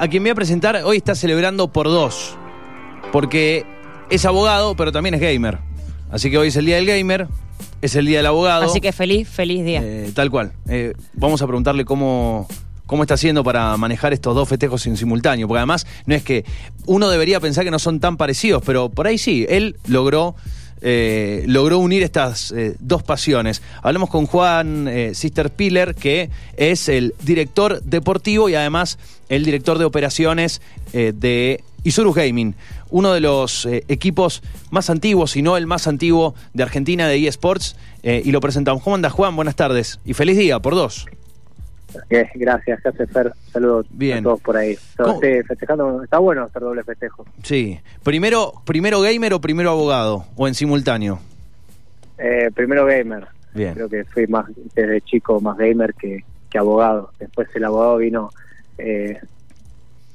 A quien voy a presentar hoy está celebrando por dos. Porque es abogado, pero también es gamer. Así que hoy es el día del gamer, es el día del abogado. Así que feliz, feliz día. Eh, tal cual. Eh, vamos a preguntarle cómo, cómo está haciendo para manejar estos dos festejos en simultáneo. Porque además, no es que uno debería pensar que no son tan parecidos, pero por ahí sí. Él logró. Eh, logró unir estas eh, dos pasiones. Hablamos con Juan eh, Sister Piller, que es el director deportivo y además el director de operaciones eh, de Isurus Gaming, uno de los equipos más antiguos, si no el más antiguo de Argentina de eSports, y lo presentamos. ¿Cómo anda Juan? Buenas tardes y feliz día por dos. Gracias, ¿qué hace Fer? Saludos Bien. a todos por ahí. Festejando, está bueno hacer doble festejo. Sí. Primero, primero gamer o primero abogado, o en simultáneo. Eh, primero gamer. Bien. Creo que fui más desde chico más gamer que, que abogado. Después el abogado vino eh,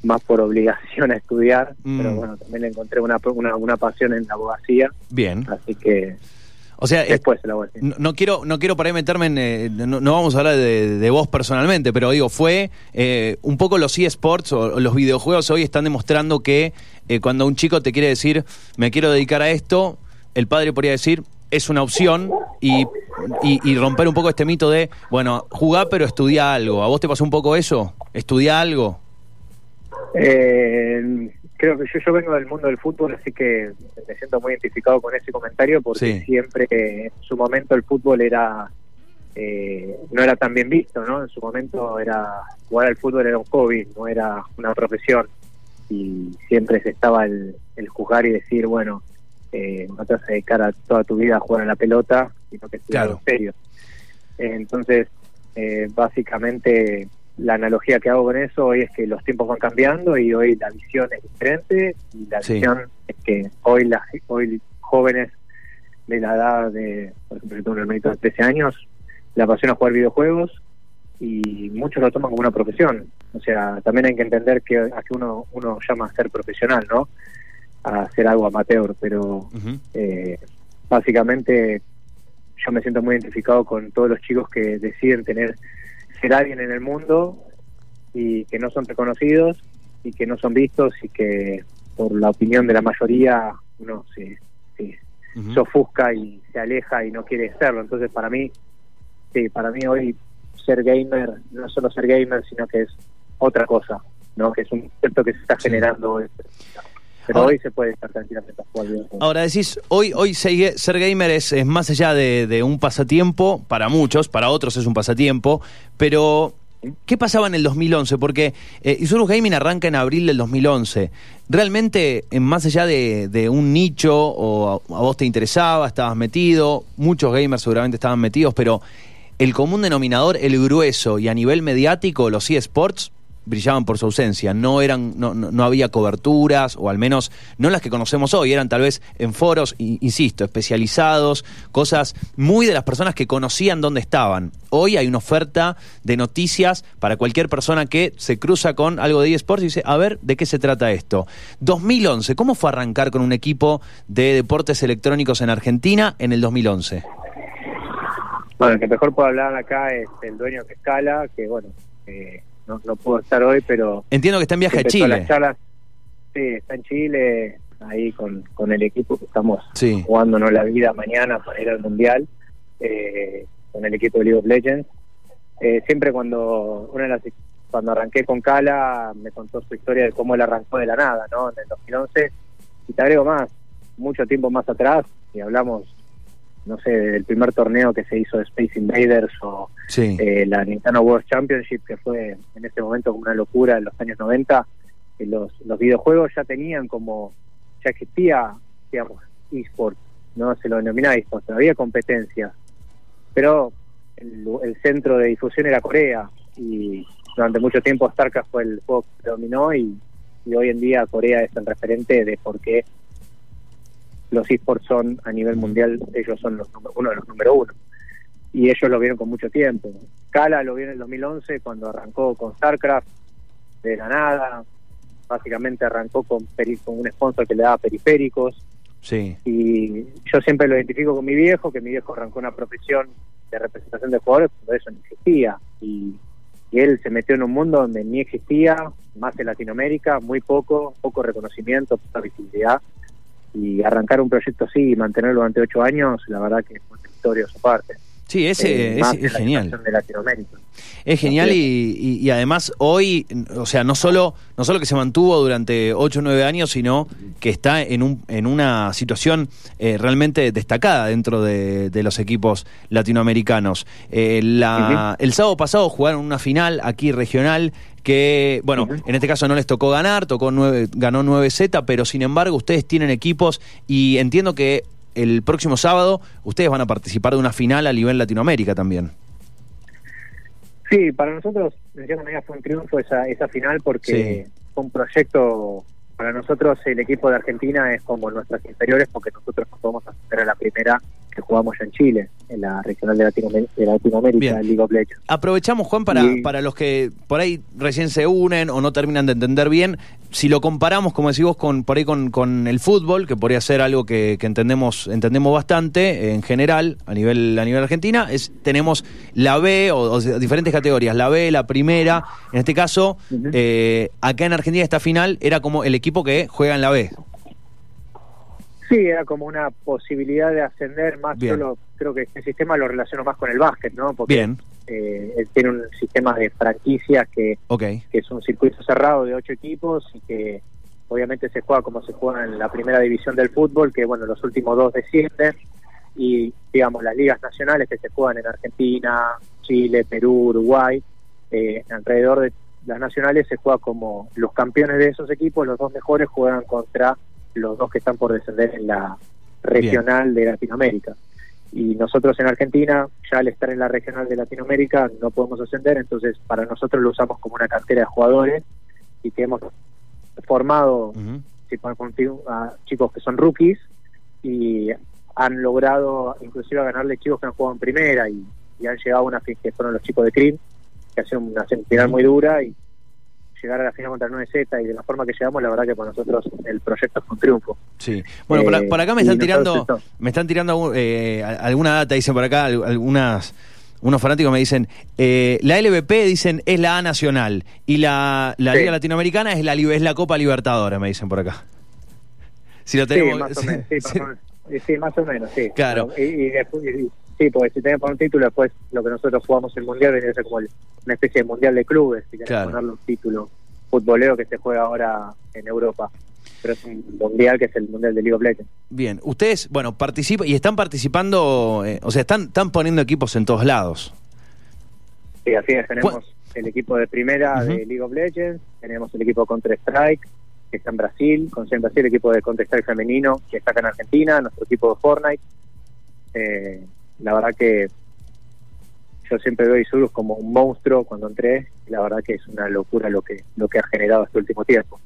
más por obligación a estudiar, Mm. pero bueno, también encontré una, una, una pasión en la abogacía, Bien. así que O sea, eh, después abogacía. no, no quiero, no quiero para ahí meterme en. eh, no, no vamos a hablar de, de vos personalmente, pero digo, fue eh, un poco los eSports o, o los videojuegos hoy están demostrando que eh, cuando un chico te quiere decir, me quiero dedicar a esto, el padre podría decir, es una opción y, y- y romper un poco este mito de, bueno, jugá pero estudia algo. ¿A vos te pasó un poco eso? ¿Estudia algo? Eh, creo que yo, yo vengo del mundo del fútbol, así que me siento muy identificado con ese comentario porque Sí. siempre en su momento el fútbol era eh, no era tan bien visto, ¿no? En su momento era jugar al fútbol era un hobby, no era una profesión y siempre se estaba el, el juzgar y decir, bueno, eh, no te vas a dedicar a toda tu vida a jugar a la pelota, sino que estudiar Claro. en serio. Entonces, eh, básicamente la analogía que hago con eso hoy es que los tiempos van cambiando y hoy la visión es diferente y la Sí. visión es que hoy las hoy jóvenes de la edad de, por ejemplo, yo tengo un hermanito de 13 años, le apasiona jugar videojuegos y muchos lo toman como una profesión. O sea, también hay que entender que a que uno uno llama a ser profesional, ¿no? A hacer algo amateur, pero eh, básicamente yo me siento muy identificado con todos los chicos que deciden tener ser alguien en el mundo y que no son reconocidos y que no son vistos y que por la opinión de la mayoría uno se, se, ofusca y se aleja y no quiere serlo. Entonces para mí, sí, para mí hoy ser gamer no es solo ser gamer, sino que es otra cosa, ¿no? Que es un concepto que se está Sí. generando hoy. Pero Ahora- hoy se puede estar tranquilamente a jugar videojuegos. Ahora decís, hoy, hoy ser ser gamer es, es más allá de, de un pasatiempo, para muchos, para otros es un pasatiempo, pero ¿qué pasaba en el 2011? Porque eh, Isurus Gaming arranca en abril del 2011. ¿Realmente, eh, más allá de, de un nicho, o a, a vos te interesaba, estabas metido, muchos gamers seguramente estaban metidos, pero el común denominador, el grueso y a nivel mediático, los eSports brillaban por su ausencia, no eran, no, no, no había coberturas, o al menos no las que conocemos hoy, eran tal vez en foros, insisto, especializados, cosas muy de las personas que conocían dónde estaban. Hoy hay una oferta de noticias para cualquier persona que se cruza con algo de eSports y dice, a ver, ¿de qué se trata esto? 2011, ¿cómo fue arrancar con un equipo de deportes electrónicos en Argentina en el 2011? Bueno, el que mejor puede hablar acá es el dueño que escala, que bueno, eh, no, no pudo estar hoy, pero Entiendo que está en viaje a Chile. las charlas. Sí, está en Chile, ahí con, con el equipo que estamos Sí. jugándonos la vida mañana para ir al Mundial, eh, con el equipo de League of Legends. Eh, siempre cuando una de las cuando arranqué con Cala me contó su historia de cómo él arrancó de la nada, ¿no? En el 2011 y te agrego más, mucho tiempo más atrás y hablamos no sé, del primer torneo que se hizo de Space Invaders o Sí. eh, la Nintendo World Championship, que fue en ese momento como una locura en los años 90, que los, los videojuegos ya tenían como, ya existía, digamos, eSport, no se lo denominaba eSport, pero había competencias, pero el, el centro de difusión era Corea y durante mucho tiempo StarCraft fue el juego que dominó y, y hoy en día Corea es el referente de por qué los esports son a nivel mundial, ellos son los uno de los número uno. Y ellos lo vieron con mucho tiempo. Kala lo vio en el 2011 cuando arrancó con StarCraft de la nada, básicamente arrancó con, peri- con un sponsor que le daba periféricos. Sí. y yo siempre lo identifico con mi viejo, que mi viejo arrancó una profesión de representación de jugadores cuando eso no existía. Y, y él se metió en un mundo donde ni existía, más en Latinoamérica, muy poco, poco reconocimiento, poca visibilidad, y arrancar un proyecto así y mantenerlo durante ocho años, la verdad que fue una su parte. Sí, ese, Eh, es, es la genial. de Latinoamérica. Es genial y, y- y además hoy, o sea, no solo, no solo que se mantuvo durante 8 o 9 años, sino que está en, un, en una situación eh, realmente destacada dentro de, de los equipos latinoamericanos. Eh, la- El sábado pasado jugaron una final aquí regional que, bueno, en este caso no les tocó ganar, tocó nueve, ganó 9Z, pero sin embargo ustedes tienen equipos y entiendo que el próximo sábado ustedes van a participar de una final a nivel Latinoamérica también. Sí, para nosotros, de cierta manera, fue un triunfo esa, esa final porque fue un proyecto. Para nosotros, el equipo de Argentina es como nuestras inferiores porque nosotros nos podemos hacer a la primera que jugamos ya en Chile, en la regional de, Latinoamérica, de Latinoamérica, el League of Legends. Aprovechamos, Juan, para, Y- para los que por ahí recién se unen o no terminan de entender bien, si lo comparamos, como decís vos, con, por ahí con, con el fútbol, que podría ser algo que, que entendemos entendemos bastante en general a nivel a nivel argentina, es tenemos la B o, diferentes categorías, la B, la primera, en este caso, eh, acá en Argentina esta final era como el equipo que juega en la B. Sí, era como una posibilidad de ascender más. Bien. Yo lo- creo que este sistema lo relaciono más con el básquet, ¿no? Porque Bien, eh, él tiene un sistema de franquicias que es un circuito cerrado de ocho equipos y que obviamente se juega como se juega en la primera división del fútbol, que bueno, los últimos dos descienden y digamos las ligas nacionales que se juegan en Argentina, Chile, Perú, Uruguay, eh, alrededor de las nacionales se juega como los campeones de esos equipos, los dos mejores juegan contra los dos que están por descender en la regional de Latinoamérica. Y nosotros en Argentina, ya al estar en la regional de Latinoamérica, no podemos ascender, entonces para nosotros lo usamos como una cartera de jugadores y que hemos formado a chicos que son rookies y han logrado inclusive a ganarle chicos que han jugado en primera y, y han llegado a una fin que fueron los chicos de Cream que hacen una semifinal muy dura y llegar a la final contra el 9Z y de la forma que llegamos la verdad que para nosotros el proyecto es un triunfo Sí. Bueno, por, Eh, por acá me están tirando, me están tirando eh, alguna data, dicen por acá, al- algunas, unos fanáticos me dicen, eh, la LVP dicen es la A nacional y la, la Sí. Liga Latinoamericana es la es la Copa Libertadores, me dicen por acá. Si lo tenemos, sí, más o menos, sí, más o menos. Claro. Y, y- sí, porque si tenemos un título, después lo que nosotros jugamos el Mundial viene a ser como el- una especie de Mundial de clubes, si querés Claro. ponerle un título futbolero que se juega ahora en Europa. Pero es un Mundial que es el Mundial de League of Legends. Bien, ustedes, bueno, participan y están participando, eh, o sea, están, están poniendo equipos en todos lados. Sí, así es, tenemos ¿Cuál? el equipo de primera de League of Legends, tenemos el equipo Counter-Strike, que está en Brasil, con en Brasil el equipo de Counter-Strike femenino, que está acá en Argentina, nuestro equipo de Fortnite. Eh, la verdad que yo siempre veo a Isurus como un monstruo cuando entré, y la verdad que es una locura lo que lo que ha generado este último tiempo.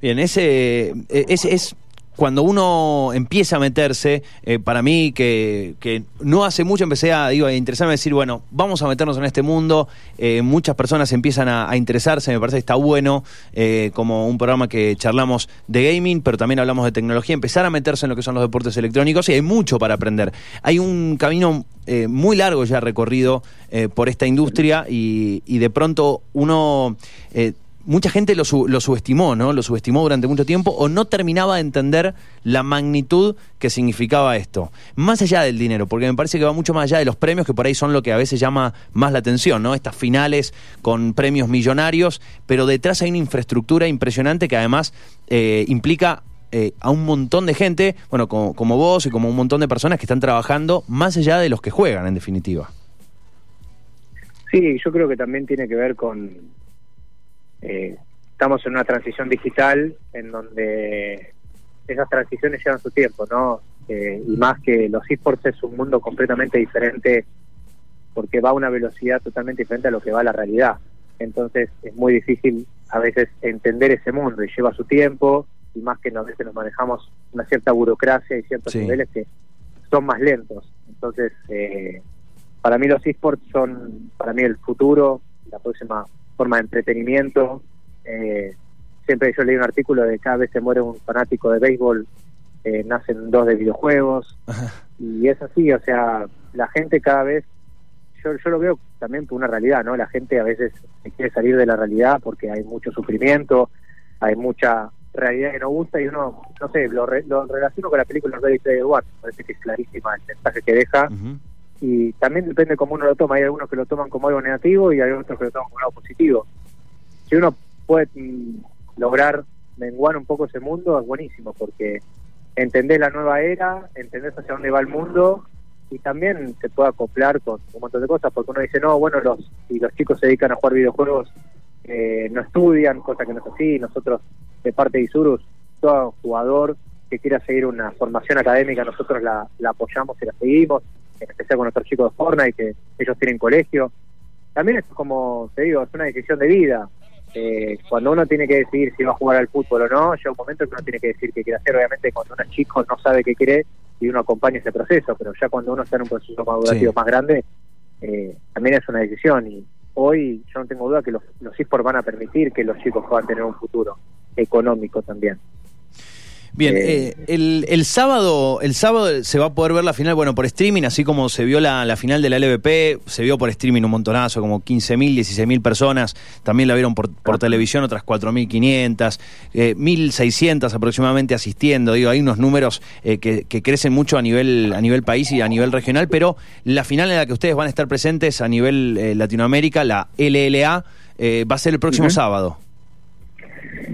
Bien, ese eh, es, es cuando uno empieza a meterse, eh, para mí que, no hace mucho empecé a, digo, a interesarme a decir, bueno, vamos a meternos en este mundo, eh, muchas personas empiezan a, interesarse, me parece que está bueno, eh, como un programa que charlamos de gaming, pero también hablamos de tecnología, empezar a meterse en lo que son los deportes electrónicos y hay mucho para aprender. Hay un camino muy largo ya recorrido por esta industria y de pronto uno... mucha gente lo, lo subestimó, ¿no? Lo subestimó durante mucho tiempo o no terminaba de entender la magnitud que significaba esto. Más allá del dinero, porque me parece que va mucho más allá de los premios, que por ahí son lo que a veces llama más la atención, ¿no? Estas finales con premios millonarios, pero detrás hay una infraestructura impresionante que además eh, implica eh, a un montón de gente, bueno, como vos y como un montón de personas que están trabajando más allá de los que juegan, en definitiva. Sí, yo creo que también tiene que ver con... eh, estamos en una transición digital en donde esas transiciones llevan su tiempo, ¿no? Eh, y más que los esports es un mundo completamente diferente porque va a una velocidad totalmente diferente a lo que va a la realidad. Entonces es muy difícil a veces entender ese mundo y lleva su tiempo y más que a veces nos manejamos una cierta burocracia y ciertos Sí. niveles que son más lentos. Entonces, eh, para mí los esports son, para mí el futuro, la próxima forma de entretenimiento. Eh, siempre yo leí un artículo de cada vez se muere un fanático de béisbol, eh, nacen dos de videojuegos, y es así, o sea, la gente cada vez yo, yo lo veo también por una realidad, ¿no? La gente a veces quiere salir de la realidad porque hay mucho sufrimiento, hay mucha realidad que no gusta y uno, no sé, lo, lo relaciono con la película Ready Player One, parece que es clarísima el mensaje que deja y también depende cómo uno lo toma, hay algunos que lo toman como algo negativo y hay otros que lo toman como algo positivo. Si uno puede mm, lograr menguar un poco ese mundo es buenísimo porque entendés la nueva era, entendés hacia dónde va el mundo y también se puede acoplar con un montón de cosas porque uno dice, no, bueno, los, si los chicos se dedican a jugar videojuegos, eh, no estudian, cosa que no es así, nosotros de parte de Isurus, todo jugador que quiera seguir una formación académica, nosotros la apoyamos y la seguimos, en especial con nuestros chicos de Fortnite, que ellos tienen colegio. También es como, te digo, es una decisión de vida. Eh, cuando uno tiene que decidir si va a jugar al fútbol o no, llega un momento que uno tiene que decir qué quiere hacer. Obviamente, cuando uno es chico no sabe qué quiere y uno acompaña ese proceso, pero ya cuando uno está en un proceso madurativo más grande, eh, también es una decisión. Y hoy yo no tengo duda que los, los esports van a permitir que los chicos puedan tener un futuro económico también. Bien, eh, el, el, sábado el sábado se va a poder ver la final, bueno, por streaming, así como se vio la, la final de la LVP, se vio por streaming un montonazo, como 15.000, 16.000 personas, también la vieron por, por televisión otras 4.500, eh, 1.600 aproximadamente asistiendo, digo, hay unos números eh, que, que, crecen mucho a nivel, a nivel país y a nivel regional, pero la final en la que ustedes van a estar presentes a nivel eh, Latinoamérica, la LLA, va a ser el próximo sábado.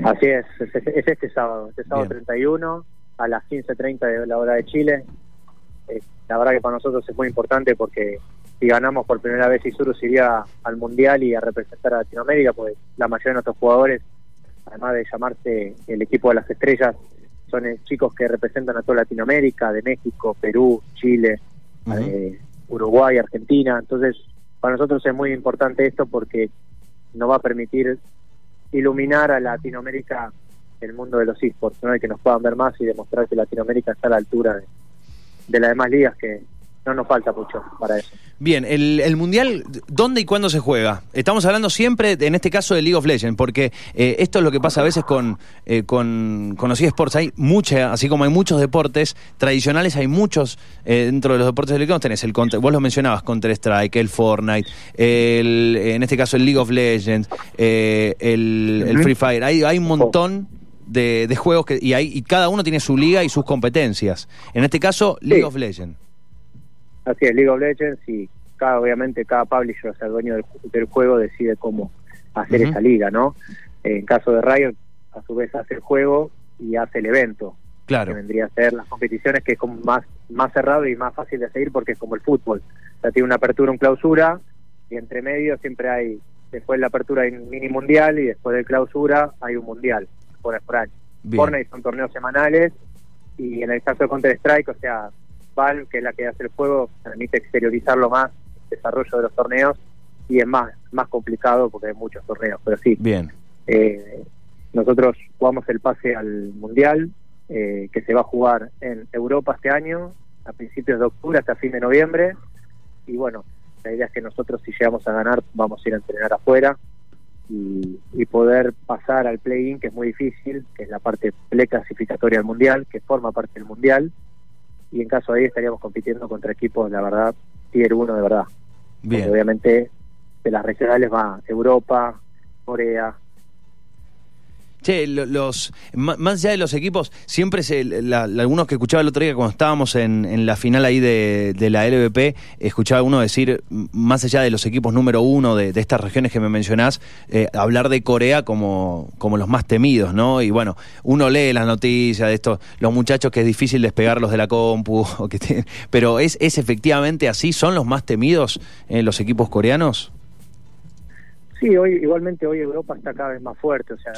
Así es, es, este sábado, este sábado 31 a las 15.30 de la hora de Chile. Eh, la verdad que para nosotros es muy importante porque si ganamos por primera vez Isurus iría al Mundial y a representar a Latinoamérica, pues la mayoría de nuestros jugadores, además de llamarse el equipo de las estrellas, son chicos que representan a toda Latinoamérica, de México, Perú, Chile, eh, Uruguay, Argentina. Entonces, para nosotros es muy importante esto porque nos va a permitir iluminar a Latinoamérica el mundo de los esports, ¿no? que nos puedan ver más y demostrar que Latinoamérica está a la altura de, de las demás ligas que no nos falta mucho para eso. Bien, el, Mundial, ¿dónde y cuándo se juega? Estamos hablando siempre, en este caso, de League of Legends, porque eh, esto es lo que pasa a veces con, eh, con, con, los eSports. Hay mucha, así como hay muchos deportes tradicionales, hay muchos eh, dentro de los deportes de League tenés el vos lo mencionabas, Counter-Strike, el Fortnite, el, en este caso el League of Legends, el, Free Fire. Hay, hay un montón de, juegos que, y, hay, y cada uno tiene su liga y sus competencias. En este caso, League of Legends. Así es, League of Legends y cada, obviamente cada publisher, o sea, el dueño del, juego decide cómo hacer esa liga, ¿no? En caso de Riot, a su vez hace el juego y hace el evento. Claro. Que vendría a ser las competiciones que es como más, más cerrado y más fácil de seguir porque es como el fútbol. O sea, tiene una apertura, un clausura y entre medio siempre hay, después de la apertura hay un mini mundial y después de clausura hay un mundial por, por año. Fortnite son torneos semanales y en el caso de Counter Strike, o sea, que es la que hace el juego, permite exteriorizarlo más, el desarrollo de los torneos, y es más, más complicado porque hay muchos torneos, pero sí. Bien. Eh, nosotros jugamos el pase al Mundial, eh, que se va a jugar en Europa este año, a principios de octubre hasta fin de noviembre, y bueno, la idea es que nosotros si llegamos a ganar vamos a ir a entrenar afuera y, y poder pasar al play-in, que es muy difícil, que es la parte pre-clasificatoria del Mundial, que forma parte del Mundial, y en caso de ahí estaríamos compitiendo contra equipos, la verdad, tier 1 de verdad. Bien. obviamente de las regionales va Europa, Corea, Che, los, más allá de los equipos, siempre se, algunos que escuchaba el otro día cuando estábamos en, la final ahí de, la LVP, escuchaba uno decir, más allá de los equipos número uno de, estas regiones que me mencionás, eh, hablar de Corea como, como los más temidos, ¿no? Y bueno, uno lee las noticias de estos, los muchachos que es difícil despegarlos de la compu, o que pero ¿es, ¿es efectivamente así? ¿Son los más temidos en los equipos coreanos? Sí, hoy igualmente hoy Europa está cada vez más fuerte, o sea,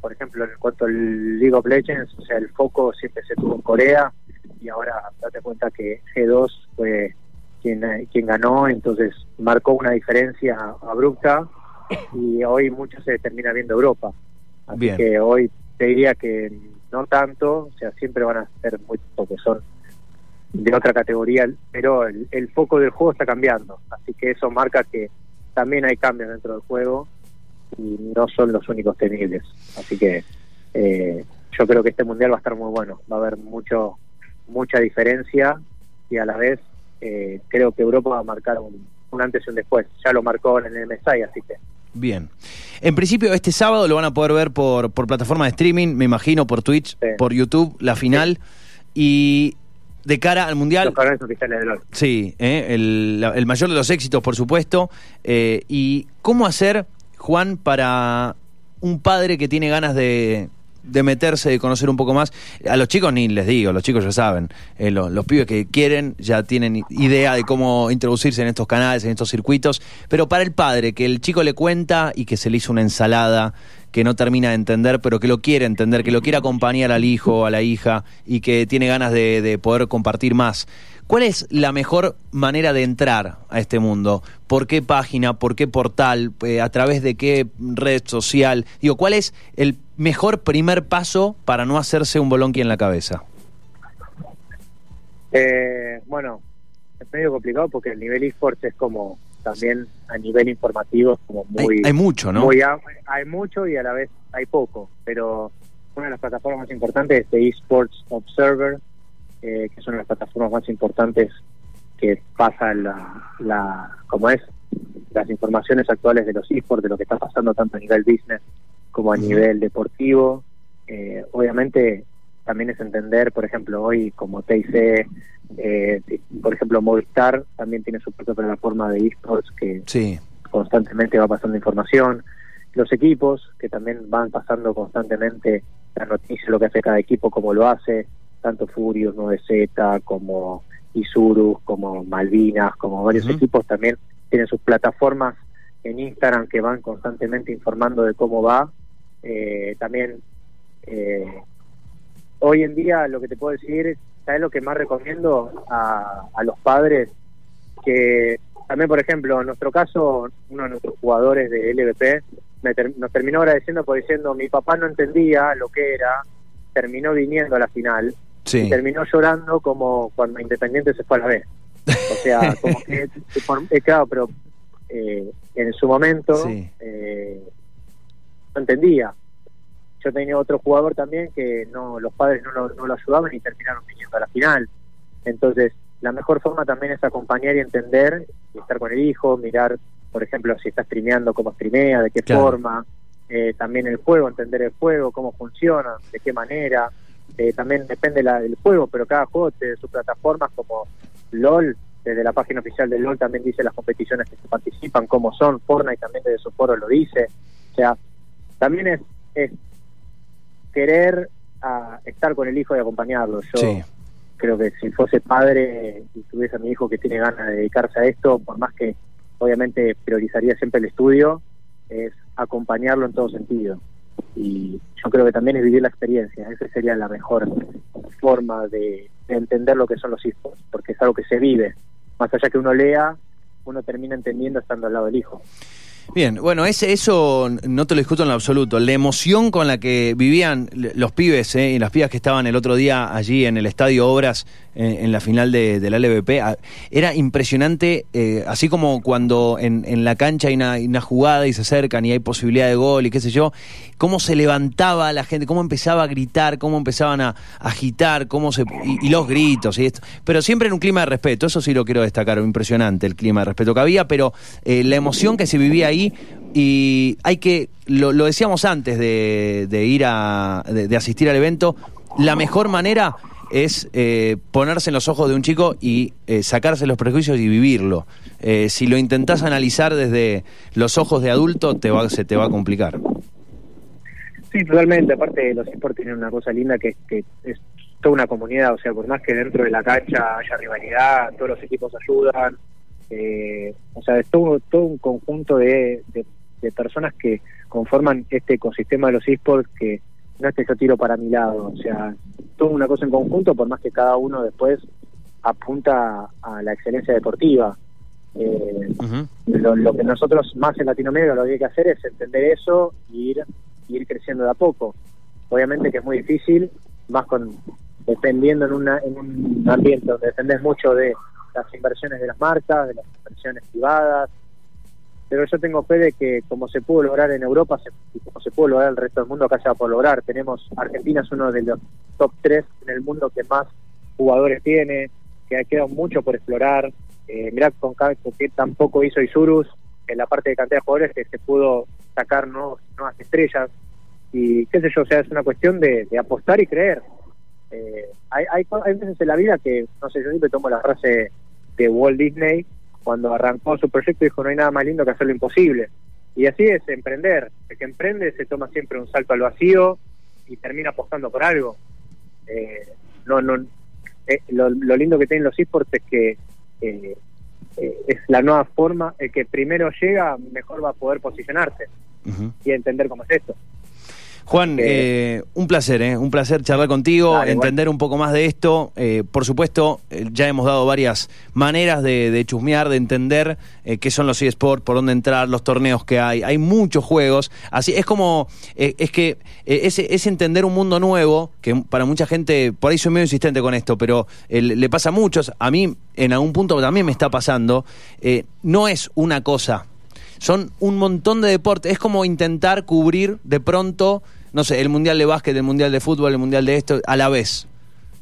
por ejemplo, en cuanto al League of Legends, o sea, el foco siempre se tuvo en Corea y ahora date cuenta que G2 fue quien, quien ganó, entonces marcó una diferencia abrupta y hoy mucho se termina viendo Europa. Así que hoy te diría que no tanto, o sea, siempre van a ser muy porque son de otra categoría, pero el, el foco del juego está cambiando, así que eso marca que también hay cambios dentro del juego y no son los únicos temibles. Así que eh, yo creo que este mundial va a estar muy bueno, va a haber mucho mucha diferencia y a la vez eh, creo que Europa va a marcar un, un antes y un después. Ya lo marcó en el MSI, así que. Bien. En principio, este sábado lo van a poder ver por, por plataforma de streaming, me imagino, por Twitch, por YouTube, la final. Y de cara al Mundial. Los oficiales de Sí, eh, el, mayor de los éxitos, por supuesto. Eh, ¿Y cómo hacer, Juan, para un padre que tiene ganas de, de meterse, de conocer un poco más. A los chicos ni les digo, los chicos ya saben. Eh, los, pibes que quieren ya tienen idea de cómo introducirse en estos canales, en estos circuitos. Pero para el padre, que el chico le cuenta y que se le hizo una ensalada que no termina de entender, pero que lo quiere entender, que lo quiere acompañar al hijo, a la hija y que tiene ganas de, de poder compartir más. ¿Cuál es la mejor manera de entrar a este mundo? ¿Por qué página? ¿Por qué portal? Eh, ¿A través de qué red social? Digo, ¿cuál es el mejor primer paso para no hacerse un bolonqui en la cabeza? Eh, bueno, es medio complicado porque el nivel esports es como también a nivel informativo es como muy... Hay, mucho, ¿no? hay mucho y a la vez hay poco, pero una de las plataformas más importantes es de Esports Observer, eh, que son las plataformas más importantes que pasan la, la, como es, las informaciones actuales de los esports, de lo que está pasando tanto a nivel business como a nivel deportivo. Eh, obviamente también es entender, por ejemplo, hoy como TIC, eh, por ejemplo, Movistar también tiene su propia plataforma de esports que constantemente va pasando información. Los equipos que también van pasando constantemente la noticia, lo que hace cada equipo, cómo lo hace tanto Furios, 9Z, como Isurus, como Malvinas, como varios equipos también tienen sus plataformas en Instagram que van constantemente informando de cómo va. Eh, también eh, hoy en día lo que te puedo decir, ¿sabes lo que más recomiendo a, a los padres? Que también, por ejemplo, en nuestro caso, uno de nuestros jugadores de LVP nos terminó agradeciendo por diciendo mi papá no entendía lo que era, terminó viniendo a la final y terminó llorando como cuando Independiente se fue a la vez. O sea, como que, eh, claro, pero eh, en su momento eh, no entendía. Yo tenía otro jugador también que no los padres no lo, no lo ayudaban y terminaron viniendo a la final. Entonces, la mejor forma también es acompañar y entender, y estar con el hijo, mirar, por ejemplo, si está streameando, cómo streamea, de qué forma, también el juego, entender el juego, cómo funciona, de qué manera. Eh, también depende la, del juego, pero cada juego tiene sus plataformas como LOL, desde la página oficial de LOL también dice las competiciones que se participan, cómo son, Fortnite también desde su foro lo dice, o sea, también es, es querer a estar con el hijo y acompañarlo. Yo creo que si fuese padre y tuviese a mi hijo que tiene ganas de dedicarse a esto, por más que obviamente priorizaría siempre el estudio, es acompañarlo en todo sentido y yo creo que también es vivir la experiencia, esa sería la mejor forma de, entender lo que son los hijos, porque es algo que se vive, más allá que uno lea, uno termina entendiendo estando al lado del hijo. Bien, bueno, ese, eso no te lo discuto en absoluto. La emoción con la que vivían los pibes eh, y las pibas que estaban el otro día allí en el Estadio Obras eh, en la final de, la LVP era impresionante, eh, así como cuando en, la cancha hay una, jugada y se acercan y hay posibilidad de gol y qué sé yo, cómo se levantaba la gente, cómo empezaba a gritar, cómo empezaban a, agitar, cómo se y, los gritos y esto. Pero siempre en un clima de respeto, eso sí lo quiero destacar, impresionante el clima de respeto que había, pero la emoción que se vivía ahí y hay que, lo, decíamos antes de, ir a, de, asistir al evento, la mejor manera es eh, ponerse en los ojos de un chico y eh, sacarse los prejuicios y vivirlo. Eh, si lo intentás analizar desde los ojos de adulto, te va, se te va a complicar. Sí, totalmente. Aparte, los esports tienen una cosa linda que, es toda una comunidad. O sea, por más que dentro de la cancha haya rivalidad, todos los equipos ayudan, eh, o sea, es todo, todo un conjunto de, de, personas que conforman este ecosistema de los esports que no es que yo tiro para mi lado, o sea, todo una cosa en conjunto, por más que cada uno después apunta a la excelencia deportiva. Eh, lo, que nosotros más en Latinoamérica lo que hay que hacer es entender eso y ir, ir creciendo de a poco. Obviamente que es muy difícil, más con dependiendo en, una, en un ambiente donde dependes mucho de las inversiones de las marcas, de las inversiones privadas, pero yo tengo fe de que como se pudo lograr en Europa se, y como se pudo lograr en el resto del mundo, acá se va a poder lograr. Tenemos, Argentina es uno de los top 3 en el mundo que más jugadores tiene, que ha quedado mucho por explorar. Eh, mirá con que tampoco hizo Isurus en la parte de cantidad de jugadores que se pudo sacar nuevos, nuevas estrellas. Y qué sé yo, o sea, es una cuestión de, apostar y creer. Eh, hay, hay, hay veces en la vida que, no sé, yo siempre tomo la frase de Walt Disney cuando arrancó su proyecto dijo no hay nada más lindo que hacer lo imposible. Y así es emprender. El que emprende se toma siempre un salto al vacío y termina apostando por algo. Eh, no, no, eh, lo, lindo que tienen los esports es que eh, es la nueva forma, el que primero llega mejor va a poder posicionarse y entender cómo es esto. Juan, eh, un placer, ¿eh? un placer charlar contigo, entender un poco más de esto. Eh, por supuesto, eh, ya hemos dado varias maneras de, chusmear, de entender qué son los eSports, por dónde entrar, los torneos que hay. Hay muchos juegos. Así es como, es que es, entender un mundo nuevo, que para mucha gente, por ahí soy medio insistente con esto, pero le pasa a muchos. A mí, en algún punto también me está pasando. no es una cosa son un montón de deportes. Es como intentar cubrir de pronto no sé, el Mundial de Básquet, el Mundial de Fútbol, el Mundial de esto, a la vez.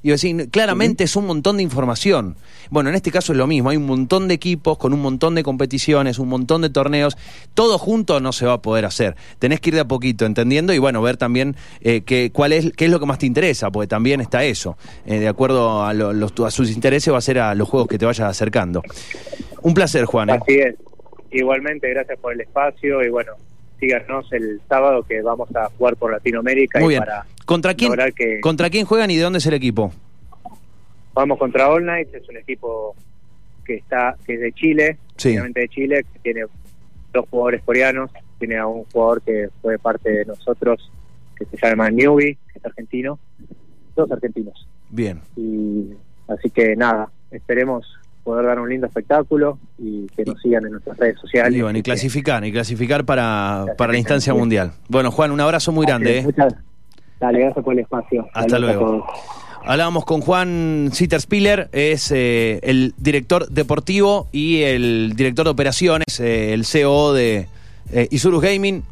Y decir, claramente es un montón de información. Bueno, en este caso es lo mismo, hay un montón de equipos con un montón de competiciones, un montón de torneos, todo junto no se va a poder hacer. Tenés que ir de a poquito entendiendo y bueno, ver también eh, que, cuál es, qué es lo que más te interesa, porque también está eso. Eh, de acuerdo a, a, sus intereses va a ser a los juegos que te vayas acercando. Un placer, Juan. ¿eh? Así es. Igualmente, gracias por el espacio y bueno, síganos el sábado que vamos a jugar por Latinoamérica. Muy bien. ¿Contra quién, ¿Contra quién juegan y de dónde es el equipo? Vamos contra All Night, es un equipo que está que es de Chile, sí. de Chile, que tiene dos jugadores coreanos, tiene a un jugador que fue parte de nosotros, que se llama Newbie, que es argentino, dos argentinos. Bien. Y así que nada, esperemos poder dar un lindo espectáculo y que nos sigan en nuestras redes sociales. Y, clasificar, y clasificar para, para la instancia mundial. Bueno, Juan, un abrazo muy grande. ¿eh? Muchas Dale, gracias por el espacio. Hasta luego. Hablábamos con Juan Sitterspiller, es eh, el director deportivo y el director de operaciones, eh, el CEO de Isurus Gaming.